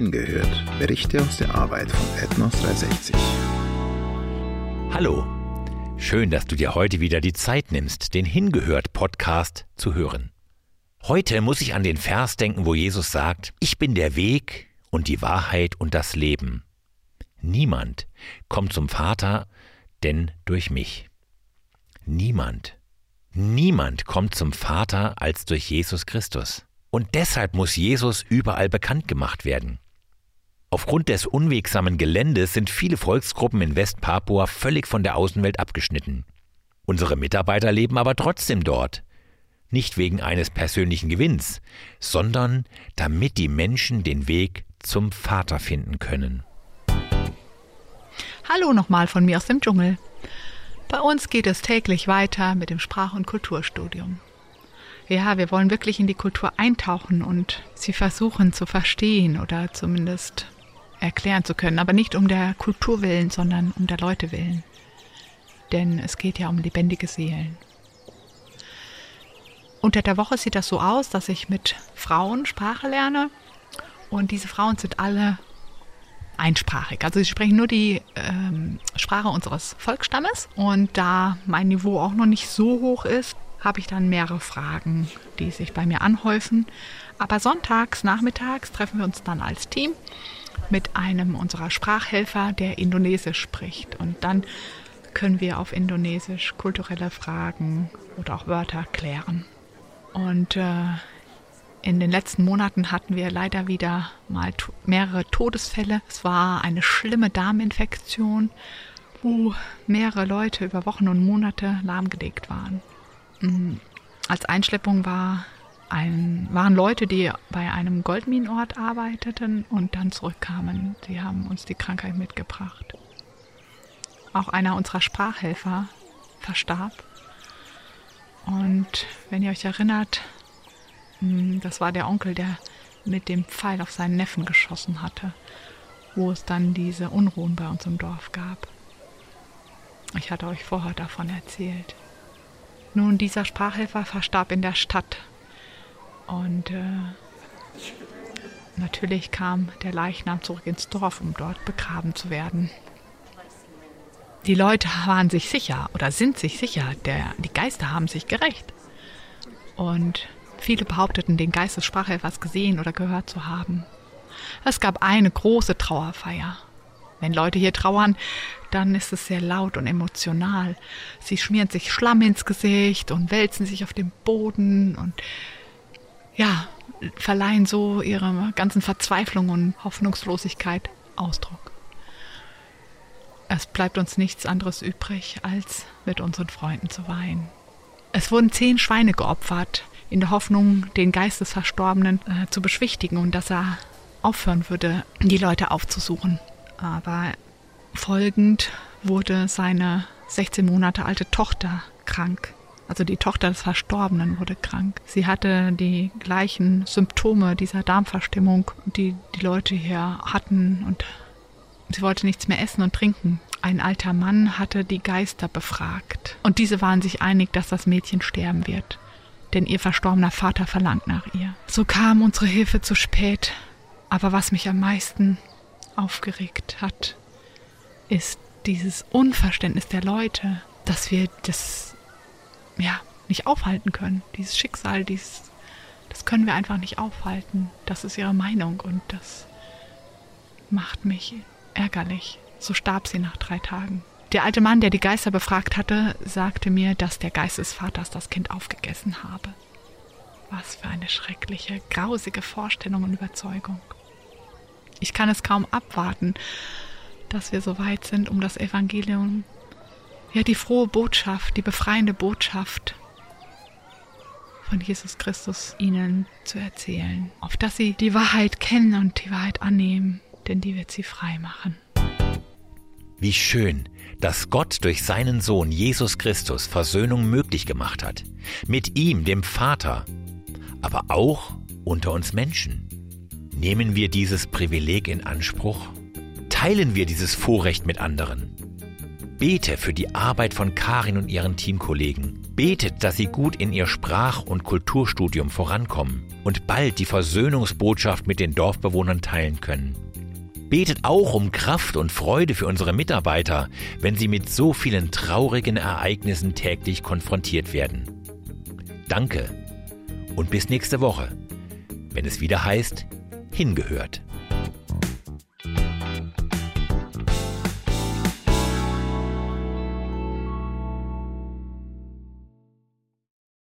Hingehört. Berichte aus der Arbeit von Ethnos 360. Hallo. Schön, dass du dir heute wieder die Zeit nimmst, den Hingehört Podcast zu hören. Heute muss ich an den Vers denken, wo Jesus sagt, ich bin der Weg und die Wahrheit und das Leben. Niemand kommt zum Vater, denn durch mich. Niemand. Niemand kommt zum Vater als durch Jesus Christus. Und deshalb muss Jesus überall bekannt gemacht werden. Aufgrund des unwegsamen Geländes sind viele Volksgruppen in Westpapua völlig von der Außenwelt abgeschnitten. Unsere Mitarbeiter leben aber trotzdem dort. Nicht wegen eines persönlichen Gewinns, sondern damit die Menschen den Weg zum Vater finden können. Hallo nochmal von mir aus dem Dschungel. Bei uns geht es täglich weiter mit dem Sprach- und Kulturstudium. Ja, wir wollen wirklich in die Kultur eintauchen und sie versuchen zu verstehen oder zumindest erklären zu können, aber nicht um der Kultur willen, sondern um der Leute willen. Denn es geht ja um lebendige Seelen. Unter der Woche sieht das so aus, dass ich mit Frauen Sprache lerne und diese Frauen sind alle einsprachig. Also sie sprechen nur die ähm, Sprache unseres Volksstammes. Und da mein Niveau auch noch nicht so hoch ist, habe ich dann mehrere Fragen, die sich bei mir anhäufen. Aber sonntags, nachmittags treffen wir uns dann als Team mit einem unserer Sprachhelfer, der Indonesisch spricht. Und dann können wir auf Indonesisch kulturelle Fragen oder auch Wörter klären. Und äh, in den letzten Monaten hatten wir leider wieder mal mehrere Todesfälle. Es war eine schlimme Darminfektion, wo mehrere Leute über Wochen und Monate lahmgelegt waren. Mhm. Als Einschleppung war ein, waren Leute, die bei einem Goldminenort arbeiteten und dann zurückkamen. Sie haben uns die Krankheit mitgebracht. Auch einer unserer Sprachhelfer verstarb. Und wenn ihr euch erinnert, hm, das war der Onkel, der mit dem Pfeil auf seinen Neffen geschossen hatte, wo es dann diese Unruhen bei uns im Dorf gab. Ich hatte euch vorher davon erzählt. Nun, dieser Sprachhelfer verstarb in der Stadt. Und äh, natürlich kam der Leichnam zurück ins Dorf, um dort begraben zu werden. Die Leute waren sich sicher oder sind sich sicher, der, die Geister haben sich gerecht. Und Viele behaupteten, den Geist des Sprachhelfers gesehen oder gehört zu haben. Es gab eine große Trauerfeier. Wenn Leute hier trauern, dann ist es sehr laut und emotional. Sie schmieren sich Schlamm ins Gesicht und wälzen sich auf dem Boden und ja, verleihen so ihrer ganzen Verzweiflung und Hoffnungslosigkeit Ausdruck. Es bleibt uns nichts anderes übrig, als mit unseren Freunden zu weinen. Es wurden zehn Schweine geopfert, in der Hoffnung, den Geist des Verstorbenen äh, zu beschwichtigen und dass er aufhören würde, die Leute aufzusuchen. Aber folgend wurde seine 16 Monate alte Tochter krank. Also die Tochter des Verstorbenen wurde krank. Sie hatte die gleichen Symptome dieser Darmverstimmung, die die Leute hier hatten und sie wollte nichts mehr essen und trinken. Ein alter Mann hatte die Geister befragt und diese waren sich einig, dass das Mädchen sterben wird denn ihr verstorbener Vater verlangt nach ihr. So kam unsere Hilfe zu spät, aber was mich am meisten aufgeregt hat, ist dieses Unverständnis der Leute, dass wir das nicht aufhalten können. Dieses Schicksal, dieses, das können wir einfach nicht aufhalten. Das ist ihre Meinung und das macht mich ärgerlich. So starb sie nach drei Tagen. Der alte Mann, der die Geister befragt hatte, sagte mir, dass der Geist des Vaters das Kind aufgegessen habe. Was für eine schreckliche, grausige Vorstellung und Überzeugung. Ich kann es kaum abwarten, dass wir so weit sind, um das Evangelium, ja die frohe Botschaft, die befreiende Botschaft von Jesus Christus ihnen zu erzählen, auf dass sie die Wahrheit kennen und die Wahrheit annehmen, denn die wird sie frei machen. Wie schön, dass Gott durch seinen Sohn Jesus Christus Versöhnung möglich gemacht hat. Mit ihm, dem Vater, aber auch unter uns Menschen. Nehmen wir dieses Privileg in Anspruch? Teilen wir dieses Vorrecht mit anderen? Bete für die Arbeit von Karin und ihren Teamkollegen Betet, dass sie gut in ihr Sprach- und Kulturstudium vorankommen und bald die Versöhnungsbotschaft mit den Dorfbewohnern teilen können. Betet auch um Kraft und Freude für unsere Mitarbeiter, wenn sie mit so vielen traurigen Ereignissen täglich konfrontiert werden. Danke und bis nächste Woche, wenn es wieder heißt, hingehört.